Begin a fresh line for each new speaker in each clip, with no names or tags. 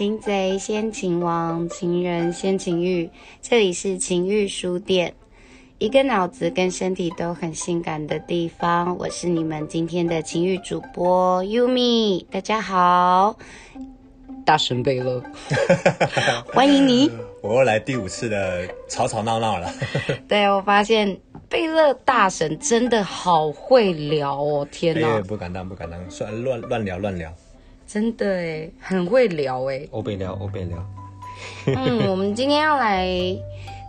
擒贼先擒王，情人先擒欲。这里是情欲书店，一个脑子跟身体都很性感的地方。我是你们今天的情欲主播 Yumi，大家好，大神贝勒，欢迎你。
我又来第五次的吵吵闹闹了。
对我发现贝勒大神真的好会聊哦，天哪！
哎，不敢当，不敢当，乱乱乱聊乱聊。
真的哎，很会聊哎。
欧贝聊，欧贝聊。
嗯，我们今天要来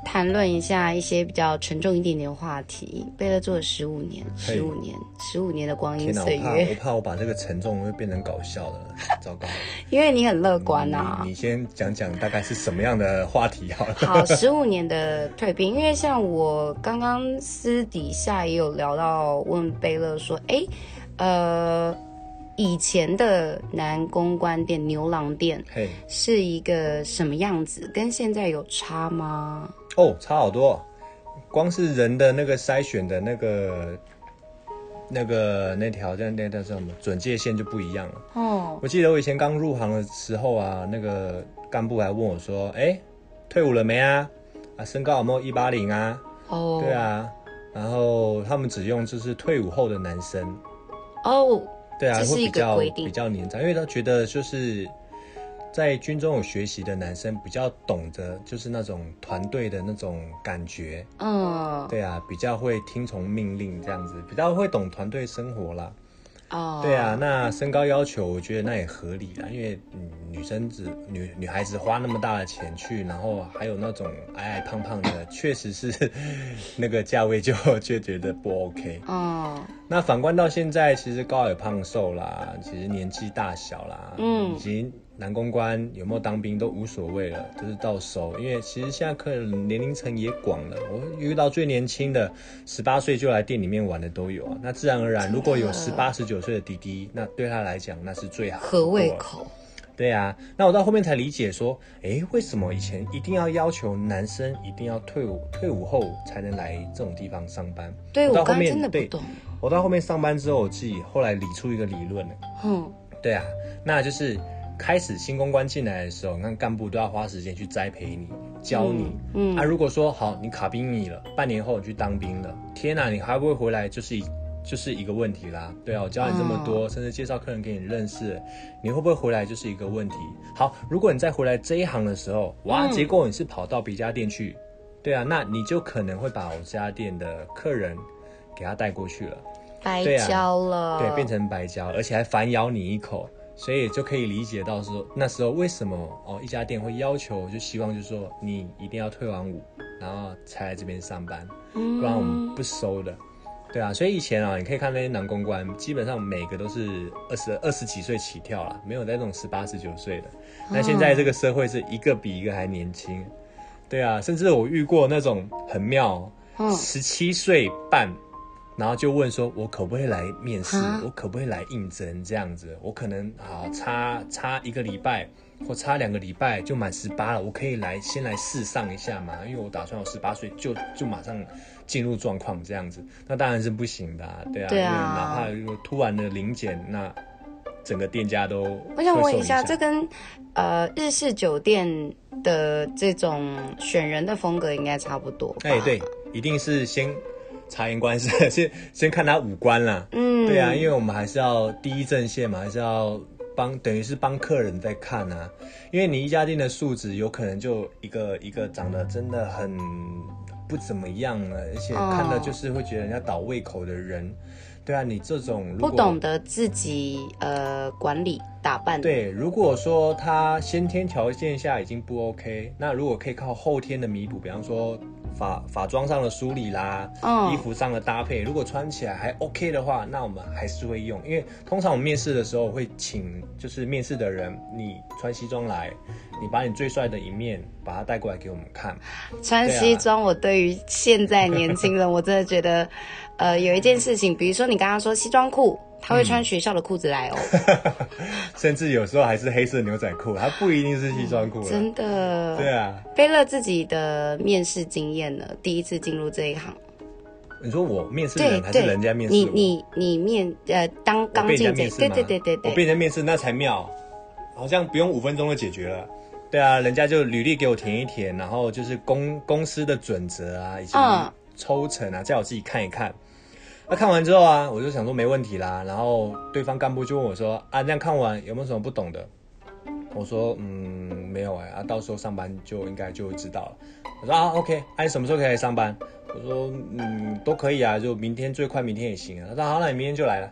谈论一下一些比较沉重一点点的话题。贝勒做了十五年，十五年，十五年的光阴岁月。
我怕我把这个沉重会变成搞笑的，糟糕。
因为你很乐观啊。
你先讲讲大概是什么样的话题好了。
好，十五年的蜕变，因为像我刚刚私底下也有聊到，问贝勒说，哎，呃。以前的男公关店、牛郎店是一个什么样子？跟现在有差吗？
哦，差好多。光是人的那个筛选的那个、那个那条那那叫什么准界线就不一样了。哦，我记得我以前刚入行的时候啊，那个干部还问我说：“哎，退伍了没啊？啊，身高有没有一八零啊？”哦，对啊。然后他们只用就是退伍后的男生。哦。对啊，会比较比较年长，因为他觉得就是在军中有学习的男生比较懂得，就是那种团队的那种感觉。嗯，对啊，比较会听从命令这样子，比较会懂团队生活啦。哦，对啊，那身高要求，我觉得那也合理啦，因为女生子女女孩子花那么大的钱去，然后还有那种矮矮胖胖的，确实是 那个价位就 就觉得不 OK。哦，那反观到现在，其实高矮胖瘦啦，其实年纪大小啦，嗯，以及。男公关有没有当兵都无所谓了，就是到手。因为其实现在客人年龄层也广了，我遇到最年轻的十八岁就来店里面玩的都有啊。那自然而然，如果有十八十九岁的弟弟，那对他来讲那是最好
合胃口。
对啊，那我到后面才理解说，哎，为什么以前一定要要求男生一定要退伍退伍后才能来这种地方上班？
对，我刚真的不懂。
我到后面上班之后，我自己后来理出一个理论了。嗯，对啊，那就是。开始新公关进来的时候，你看干部都要花时间去栽培你、教你。嗯，啊，如果说好，你卡兵役了，半年后你去当兵了，天哪，你还不会回来，就是一就是一个问题啦。对啊，我教你这么多，甚至介绍客人给你认识，你会不会回来就是一个问题。好，如果你再回来这一行的时候，哇，结果你是跑到别家店去，对啊，那你就可能会把我这家店的客人给他带过去了，
白交了，
对，变成白交，而且还反咬你一口。所以就可以理解到说，那时候为什么哦一家店会要求，就希望就是说你一定要退完伍，然后才来这边上班，不然我们不收的。对啊，所以以前啊，你可以看那些男公关，基本上每个都是二十二十几岁起跳啦，没有那种十八十九岁的。那现在这个社会是一个比一个还年轻。对啊，甚至我遇过那种很妙，十七岁半。然后就问说：“我可不可以来面试？我可不可以来应征？这样子，我可能啊差差一个礼拜或差两个礼拜就满十八了，我可以来先来试上一下嘛？因为我打算我十八岁就就马上进入状况这样子，那当然是不行的，对啊，对啊，哪怕如果突然的零检，那整个店家都……
我想问一下，这跟呃日式酒店的这种选人的风格应该差不多？
哎，对，一定是先。”察言观色，先先看他五官啦。嗯，对啊，因为我们还是要第一阵线嘛，还是要帮，等于是帮客人在看啊。因为你一家店的素质，有可能就一个一个长得真的很不怎么样了，而且看到就是会觉得人家倒胃口的人。对啊，你这种
不懂得自己呃管理打扮。
对，如果说他先天条件下已经不 OK，那如果可以靠后天的弥补，比方说。法法装上的梳理啦，衣服上的搭配，如果穿起来还 OK 的话，那我们还是会用。因为通常我们面试的时候会请，就是面试的人，你穿西装来，你把你最帅的一面把它带过来给我们看。
穿西装，我对于现在年轻人，我真的觉得，呃，有一件事情，比如说你刚刚说西装裤。他会穿学校的裤子来哦，
甚至有时候还是黑色牛仔裤，他不一定是西装裤。
真的？
对啊。
贝勒自己的面试经验呢？第一次进入这一行，
你说我面试人还是人家面试？
你你你面呃当刚进这，对对对对对，
我被人家面试那才妙。好像不用五分钟就解决了。对啊，人家就履历给我填一填，然后就是公公司的准则啊，以及抽成啊，叫我自己看一看。那看完之后啊，我就想说没问题啦。然后对方干部就问我说：“啊，这样看完有没有什么不懂的？”我说：“嗯，没有哎。啊，到时候上班就应该就会知道了。”我说：“啊，OK，啊，你什么时候可以来上班？”我说：“嗯，都可以啊，就明天最快明天也行啊。”他说：“好，那你明天就来了。”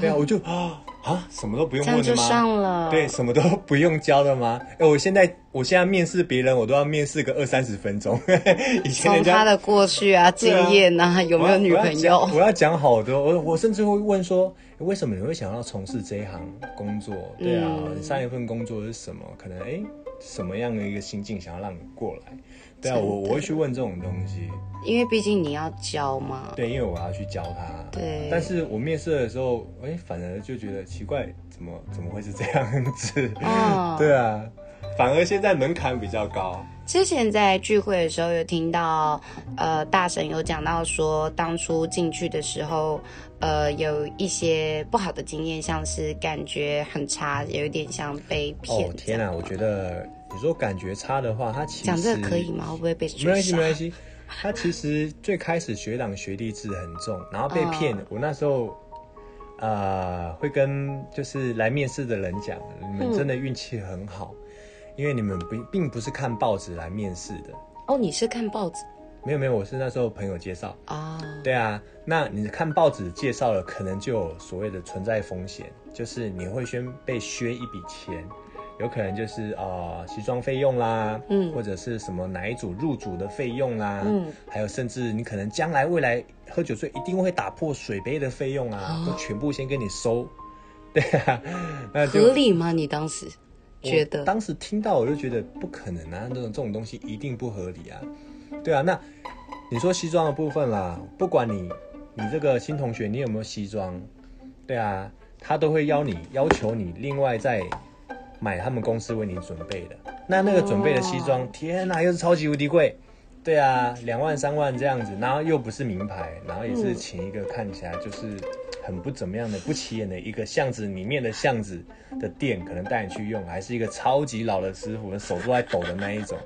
对啊，我就啊。啊，什么都不用问的
吗？
对，什么都不用教的吗？哎，我现在我现在面试别人，我都要面试个二三十分钟。
以前他的过去 啊，经验啊，有没有女朋友？
我要讲好多，我我甚至会问说，为什么你会想要从事这一行工作？对啊，你上一份工作是什么？可能哎，什么样的一个心境想要让你过来？对啊，我我会去问这种东西，
因为毕竟你要教嘛。
对，因为我要去教他。
对。
但是我面试的时候，哎，反而就觉得奇怪，怎么怎么会是这样子？哦。对啊，反而现在门槛比较高。
之前在聚会的时候有听到，呃，大神有讲到说，当初进去的时候，呃，有一些不好的经验，像是感觉很差，有一点像被骗。哦
天哪，我觉得。你说感觉差的话，他其实
讲这个可以吗？会不会被
没关系，没关系。他其实最开始学长学弟制很重，然后被骗。我那时候呃，会跟就是来面试的人讲，你们真的运气很好，因为你们不并不是看报纸来面试的。
哦，你是看报纸？
没有没有，我是那时候朋友介绍啊。对啊，那你看报纸介绍了，可能就有所谓的存在风险，就是你会先被削一笔钱。有可能就是呃西装费用啦，嗯，或者是什么哪一组入组的费用啦，嗯，还有甚至你可能将来未来喝酒醉一定会打破水杯的费用啊，都全部先给你收，对啊，
那合理吗？你当时觉得？
当时听到我就觉得不可能啊，这种这种东西一定不合理啊，对啊，那你说西装的部分啦，不管你你这个新同学你有没有西装，对啊，他都会邀你要求你另外再。买他们公司为你准备的，那那个准备的西装，天哪，又是超级无敌贵，对啊，两万三万这样子，然后又不是名牌，然后也是请一个看起来就是很不怎么样的、不起眼的一个巷子里面的巷子的店，可能带你去用，还是一个超级老的师傅，手都在抖的那一种，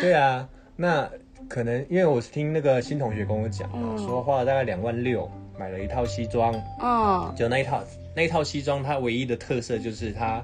对啊，那可能因为我是听那个新同学跟我讲，说花了大概两万六买了一套西装，哦，就那一套那一套西装，它唯一的特色就是它。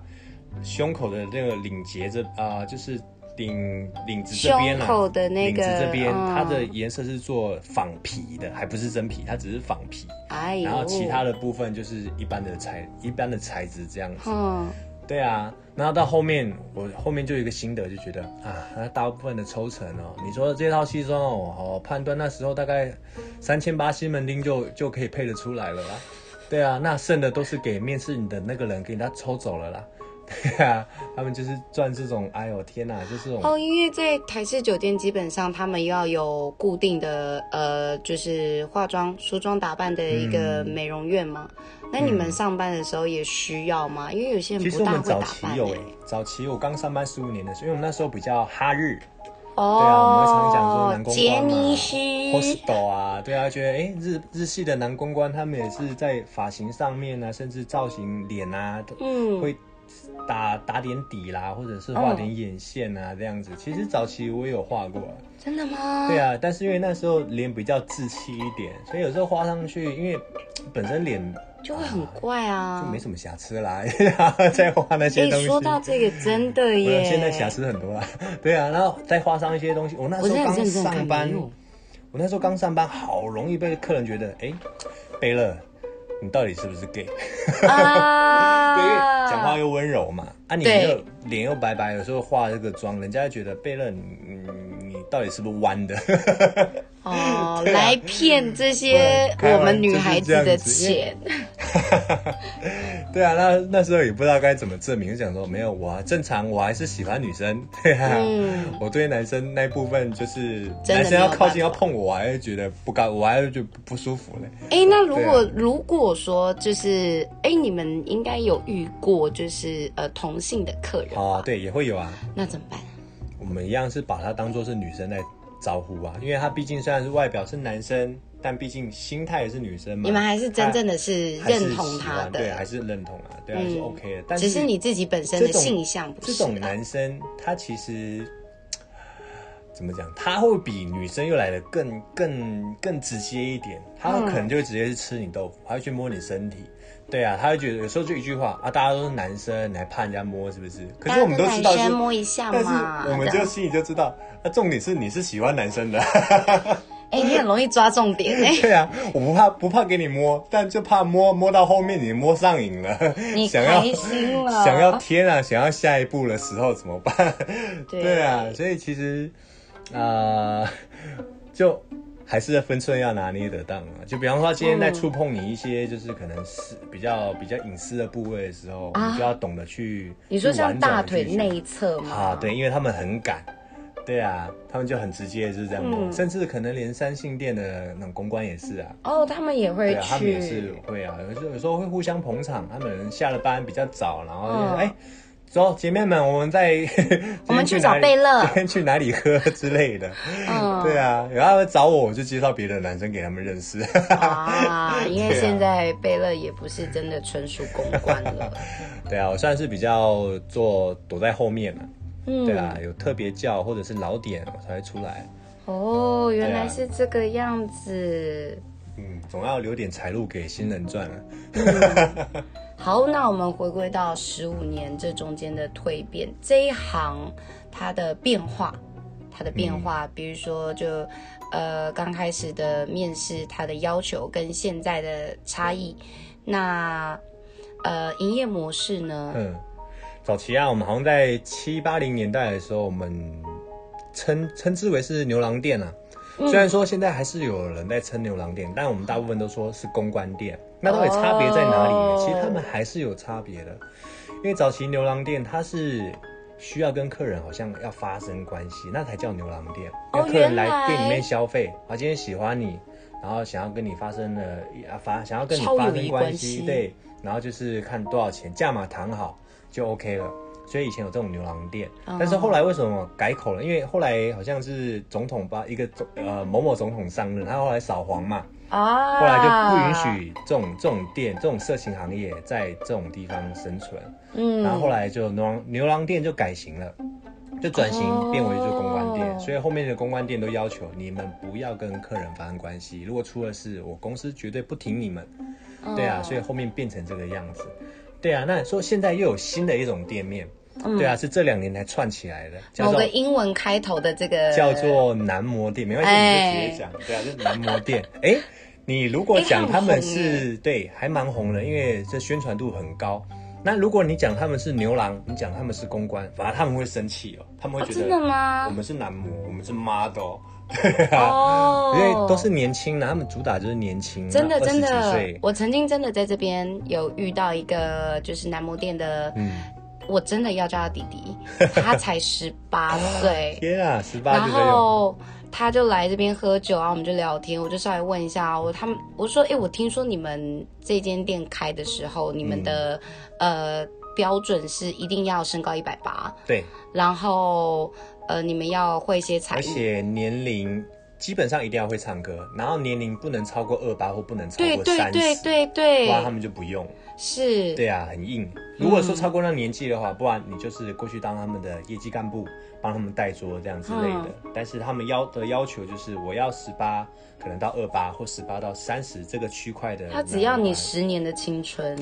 胸口的那个领结这啊，就是领领子这边
啊，的那个
领子这边，它的颜色是做仿皮的，还不是真皮，它只是仿皮。哎然后其他的部分就是一般的材一般的材质这样子。嗯。对啊，然后到后面我后面就有一个心得，就觉得啊，那大部分的抽成哦，你说这套西装哦，我，判断那时候大概三千八西门町就就可以配得出来了啦。对啊，那剩的都是给面试你的那个人给他抽走了啦。对啊，他们就是赚这种，哎呦天哪，就是
哦，因为在台式酒店，基本上他们要有固定的呃，就是化妆、梳妆打扮的一个美容院嘛。那你们上班的时候也需要吗？因为有些人不大会打扮。
有哎，早期我刚上班十五年的时候，因为我们那时候比较哈日，哦，对啊，我们会常讲说男公关嘛，hostel 啊，对啊，觉得哎日日系的男公关，他们也是在发型上面啊，甚至造型脸啊，嗯，会。打打点底啦，或者是画点眼线啊，这样子。其实早期我也有画过。
真的吗？
对啊，但是因为那时候脸比较稚气一点，所以有时候画上去，因为 本身脸
就会很怪啊，
就没什么瑕疵啦。再画那些东西。
说到这个，真的耶。
现在瑕疵很多啦。对啊，然后再画上一些东西。我那时候刚上班，我那时候刚上班，好容易被客人觉得，哎，贝勒。你到底是不是 gay？啊，对，讲话又温柔嘛，啊，你又脸又白白，有时候化这个妆，人家觉得贝勒，你你到底是不是弯的？
哦，来骗这些我们女孩子的钱。
对啊，那那时候也不知道该怎么证明，就讲说没有我正常，我还是喜欢女生。对啊，我对男生那部分就是男生要靠近要碰我，我还是觉得不高，我还是觉得不舒服嘞。
哎，那如果如果说就是哎，你们应该有遇过就是呃同性的客人
啊？对，也会有啊。
那怎么办？
我们一样是把他当做是女生来招呼啊，因为他毕竟虽然是外表是男生，但毕竟心态也是女生嘛，
你们还是真正的是认同他的，
对，还是认同啊，对，还是 OK 的。但
只是你自己本身的性向不
是。这种男生他其实怎么讲？他会比女生又来的更更更直接一点，他可能就会直接去吃你豆腐，他会去摸你身体。对啊，他会觉得有时候就一句话啊，大家都是男生，你还怕人家摸是不是？可是我们都知道，
摸一下
嘛。我们就心里就知道，那重点是你是喜欢男生的。
哎，你很容易抓重点哎。
对啊，我不怕不怕给你摸，但就怕摸摸到后面你摸上瘾了，
你开心了，
想要天啊，想要下一步的时候怎么办？对啊，所以其实啊，就。还是分寸要拿捏得当啊！就比方说，今天在触碰你一些就是可能是比较比较隐私的部位的时候，你就要懂得去。
你说像大腿内侧吗？啊，
对，因为他们很敢，对啊，他们就很直接就是这样嗯，甚至可能连三性店的那种公关也是啊。
哦，他们也会去，
他们也是会啊，有时有时候会互相捧场，他们下了班比较早，然后哎。走，姐妹们，我们在
我们去找贝勒，
今天 去哪里喝 之类的。嗯，对啊，然后找我，我就介绍别的男生给他们认识。
啊，因为现在贝勒也不是真的纯属公关了。
对啊，我算是比较做躲在后面嘛。嗯，对啊，有特别叫或者是老点我才会出来。
哦，原来是这个样子。
嗯，总要留点财路给新人赚啊。
好，那我们回归到十五年这中间的蜕变，这一行它的变化，它的变化，比如说就呃刚开始的面试，它的要求跟现在的差异，那呃营业模式呢？嗯，
早期啊，我们好像在七八零年代的时候，我们称称之为是牛郎店啊。虽然说现在还是有人在称牛郎店，但我们大部分都说是公关店。那到底差别在哪里呢？其实他们还是有差别的。因为早期牛郎店它是需要跟客人好像要发生关系，那才叫牛郎店。
哦，
客人来店里面消费，啊，今天喜欢你，然后想要跟你发生了啊发，想要跟你发生关系，对，然后就是看多少钱，价码谈好就 OK 了。所以以前有这种牛郎店，但是后来为什么改口了？因为后来好像是总统吧一个总呃某某总统上任，他后来扫黄嘛，啊，后来就不允许这种这种店、这种色情行业在这种地方生存。嗯，然后后来就牛郎牛郎店就改型了，就转型变为就公关店。所以后面的公关店都要求你们不要跟客人发生关系，如果出了事，我公司绝对不挺你们。对啊，所以后面变成这个样子。对啊，那说现在又有新的一种店面。对啊，是这两年才串起来的，
某个英文开头的这个
叫做男模店，没关系，你就直接讲。对啊，就是男模店。哎，你如果讲他们是对，还蛮红的，因为这宣传度很高。那如果你讲他们是牛郎，你讲他们是公关，反而他们会生气哦，他们会觉得
真的吗？
我们是男模，我们是 model，对啊，因为都是年轻的，他们主打就是年轻，
真的真的。我曾经真的在这边有遇到一个就是男模店的，嗯。我真的要叫他弟弟，他才十八岁。
天啊，十八！
然后他就来这边喝酒啊，我们就聊天，我就稍微问一下我他们，我说，哎，我听说你们这间店开的时候，你们的呃标准是一定要身高一百八，
对，
然后呃你们要会一些才艺，而
且年龄。基本上一定要会唱歌，然后年龄不能超过二八或不能超过三十，
对对对对
不然他们就不用。
是，
对啊，很硬。如果说超过那年纪的话，不然你就是过去当他们的业绩干部，帮他们带桌这样之类的。但是他们要的要求就是我要十八，可能到二八或十八到三十这个区块的。
他只要你十年的青春。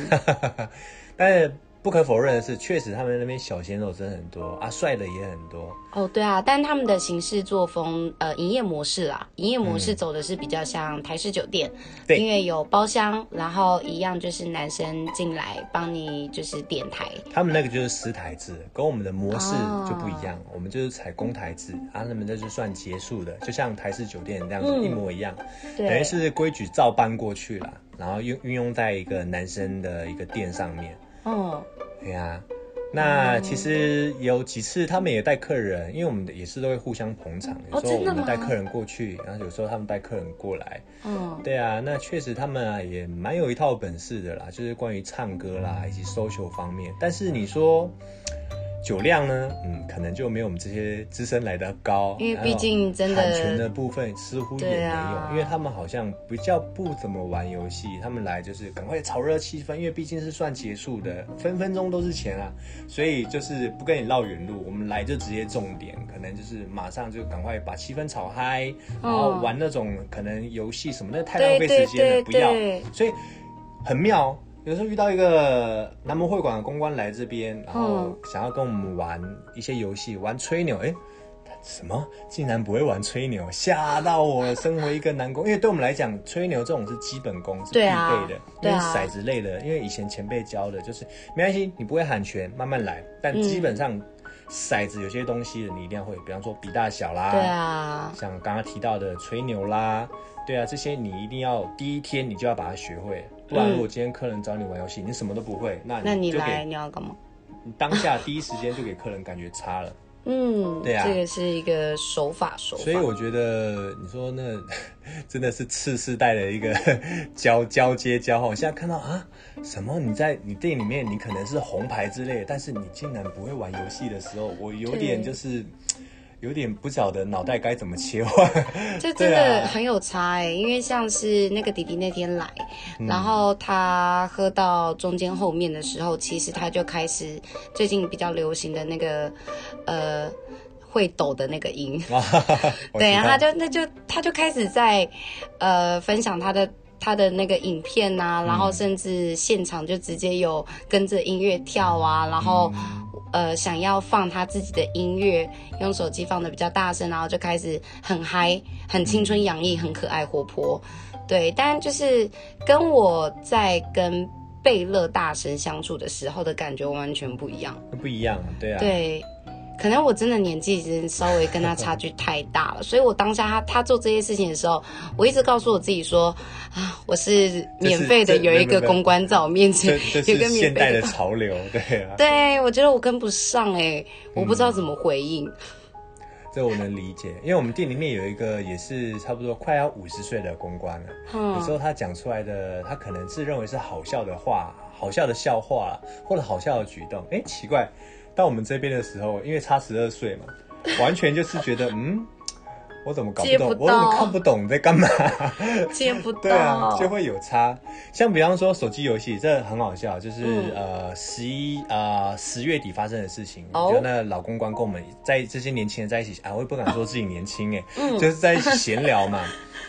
但不可否认的是，确实他们那边小鲜肉真的很多啊，帅的也很多
哦。对啊，但他们的行事作风，呃，营业模式啦，营业模式走的是比较像台式酒店，
对，
因为有包厢，然后一样就是男生进来帮你就是点台。
他们那个就是私台制，跟我们的模式就不一样，我们就是采公台制，啊，他们那就算结束的，就像台式酒店那样子一模一样，等于是规矩照搬过去了，然后运运用在一个男生的一个店上面。哦，对呀，那其实有几次他们也带客人，因为我们也是都会互相捧场，有时候我们带客人过去，然后有时候他们带客人过来。嗯，对啊，那确实他们啊也蛮有一套本事的啦，就是关于唱歌啦以及 social 方面。但是你说酒量呢，嗯，可能就没有我们这些资深来的高，
因为毕竟真的
产权的部分似乎也没有，因为他们好像比较不怎么玩游戏，他们来就是赶快炒热气氛，因为毕竟是算结束的，分分钟都是钱啊，所以就是不跟你绕远路，我们来就直接重点，可能就是马上就赶快把气氛炒嗨，然后玩那种可能游戏什么的太浪费时间了，不要，所以很妙。有时候遇到一个南门会馆的公关来这边，然后想要跟我们玩一些游戏，玩吹牛，哎，什么？竟然不会玩吹牛，吓到我了！身为一个男工，因为对我们来讲，吹牛这种是基本功，是必备的，因为骰子类的，因为以前前辈教的，就是没关系，你不会喊拳，慢慢来，但基本上骰子有些东西你一定要会，比方说比大小啦，
对啊，
像刚刚提到的吹牛啦，对啊，这些你一定要第一天你就要把它学会。不然，如果今天客人找你玩游戏，你什么都不会，那
那你来你要干嘛？
你当下第一时间就给客人感觉差了。
嗯，对啊，这个是一个手法手法。
所以我觉得你说那 真的是次世代的一个 交交接交换。现在看到啊，什么你在你店里面你可能是红牌之类的，但是你竟然不会玩游戏的时候，我有点就是。有点不晓得脑袋该怎么切换，
这真的很有差哎，因为像是那个弟弟那天来，然后他喝到中间后面的时候，其实他就开始最近比较流行的那个呃会抖的那个音，对，然后他就那就他就开始在呃分享他的他的那个影片呐，然后甚至现场就直接有跟着音乐跳啊，然后。呃，想要放他自己的音乐，用手机放的比较大声，然后就开始很嗨，很青春洋溢，很可爱活泼。对，但就是跟我在跟贝勒大神相处的时候的感觉完全不一样，
不一样，对啊，
对。可能我真的年纪已经稍微跟他差距太大了，所以我当下他他做这些事情的时候，我一直告诉我自己说啊，我是免费的，有一个公关在我面前，
有个现代的潮流，对啊，
对我觉得我跟不上哎，我不知道怎么回应。
这我能理解，因为我们店里面有一个也是差不多快要五十岁的公关了，有时候他讲出来的，他可能自认为是好笑的话、好笑的笑话或者好笑的举动，哎，奇怪。到我们这边的时候，因为差十二岁嘛，完全就是觉得，嗯，我怎么搞不懂，我怎么看不懂你在干嘛？
接不到，
对啊，就会有差。像比方说手机游戏，这很好笑，就是呃十一呃十月底发生的事情，就那老公关跟我们在这些年轻人在一起啊，我也不敢说自己年轻哎，就是在一起闲聊嘛，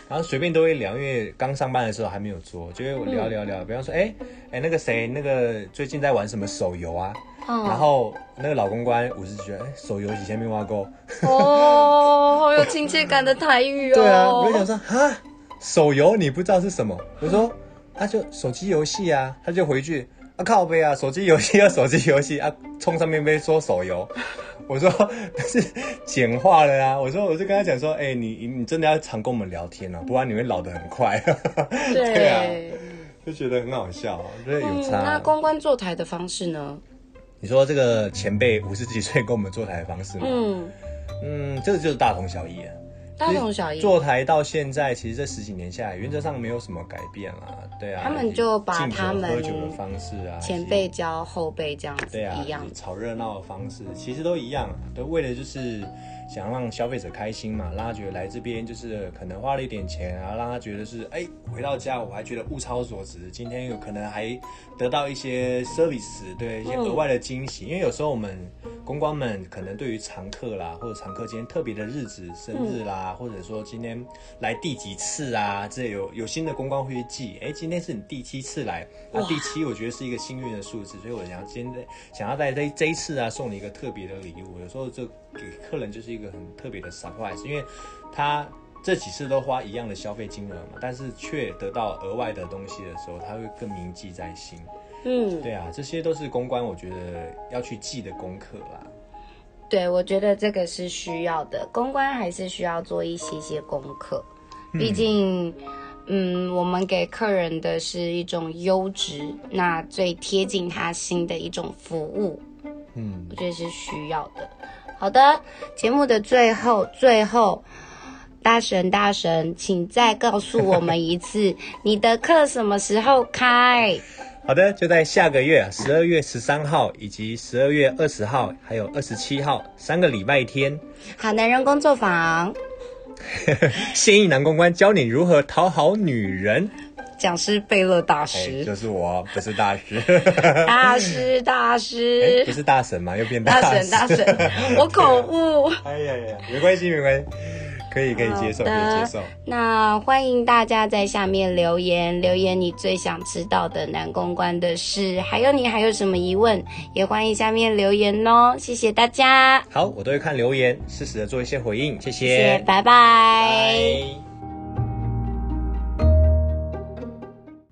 然后随便都会聊，因为刚上班的时候还没有做，就会聊聊聊。比方说，哎哎那个谁，那个最近在玩什么手游啊？然后那个老公关我是觉得，哎，手游以前没挖过，
哦，好有亲切感的台语哦。
对啊，我就想说啊，手游你不知道是什么？我说啊，就手机游戏啊，他就回去啊靠背啊，手机游戏啊，手机游戏啊，冲上面被说手游，我说 是简化了啊，我说我就跟他讲说，哎，你你真的要常跟我们聊天啊，不然你会老得很快。
对啊，
就觉得很好笑，觉得有差。
那公关坐台的方式呢？
你说这个前辈五十几岁跟我们坐台的方式吗？嗯嗯，这个就是大同小异啊。
大同小异。
坐台到现在，其实这十几年下来，原则上没有什么改变啦。对啊。
他们就把他们
喝酒的方式啊，
前辈教后辈这样子，对啊，一样
炒热闹的方式，其实都一样，都为了就是。想让消费者开心嘛，让他觉得来这边就是可能花了一点钱啊，让他觉得是哎，回到家我还觉得物超所值，今天有可能还得到一些 service，对一些额外的惊喜。因为有时候我们公关们可能对于常客啦，或者常客今天特别的日子、生日啦，或者说今天来第几次啊，这有有新的公关会去记，哎，今天是你第七次来，那第七我觉得是一个幸运的数字，所以我想今天想要在这这一次啊送你一个特别的礼物，有时候就。给客人就是一个很特别的 surprise，因为他这几次都花一样的消费金额嘛，但是却得到额外的东西的时候，他会更铭记在心。嗯，对啊，这些都是公关，我觉得要去记的功课啦。
对，我觉得这个是需要的，公关还是需要做一些些功课，毕竟，嗯，我们给客人的是一种优质，那最贴近他心的一种服务。嗯，我觉得是需要的。好的，节目的最后，最后，大神大神，请再告诉我们一次，你的课什么时候开？
好的，就在下个月十二月十三号以及十二月二十号，还有二十七号三个礼拜天，
好男人工作坊，
现役男公关教你如何讨好女人。
讲师贝勒大师，
就是我，不是大师。
大师大师，
不是大神吗？又变
大神大神，我口误。
哎呀呀，没关系没关系，可以可以接受可以接受。
那欢迎大家在下面留言，留言你最想知道的男公关的事，还有你还有什么疑问，也欢迎下面留言哦。谢谢大家。
好，我都会看留言，适时的做一些回应。谢谢，
拜拜。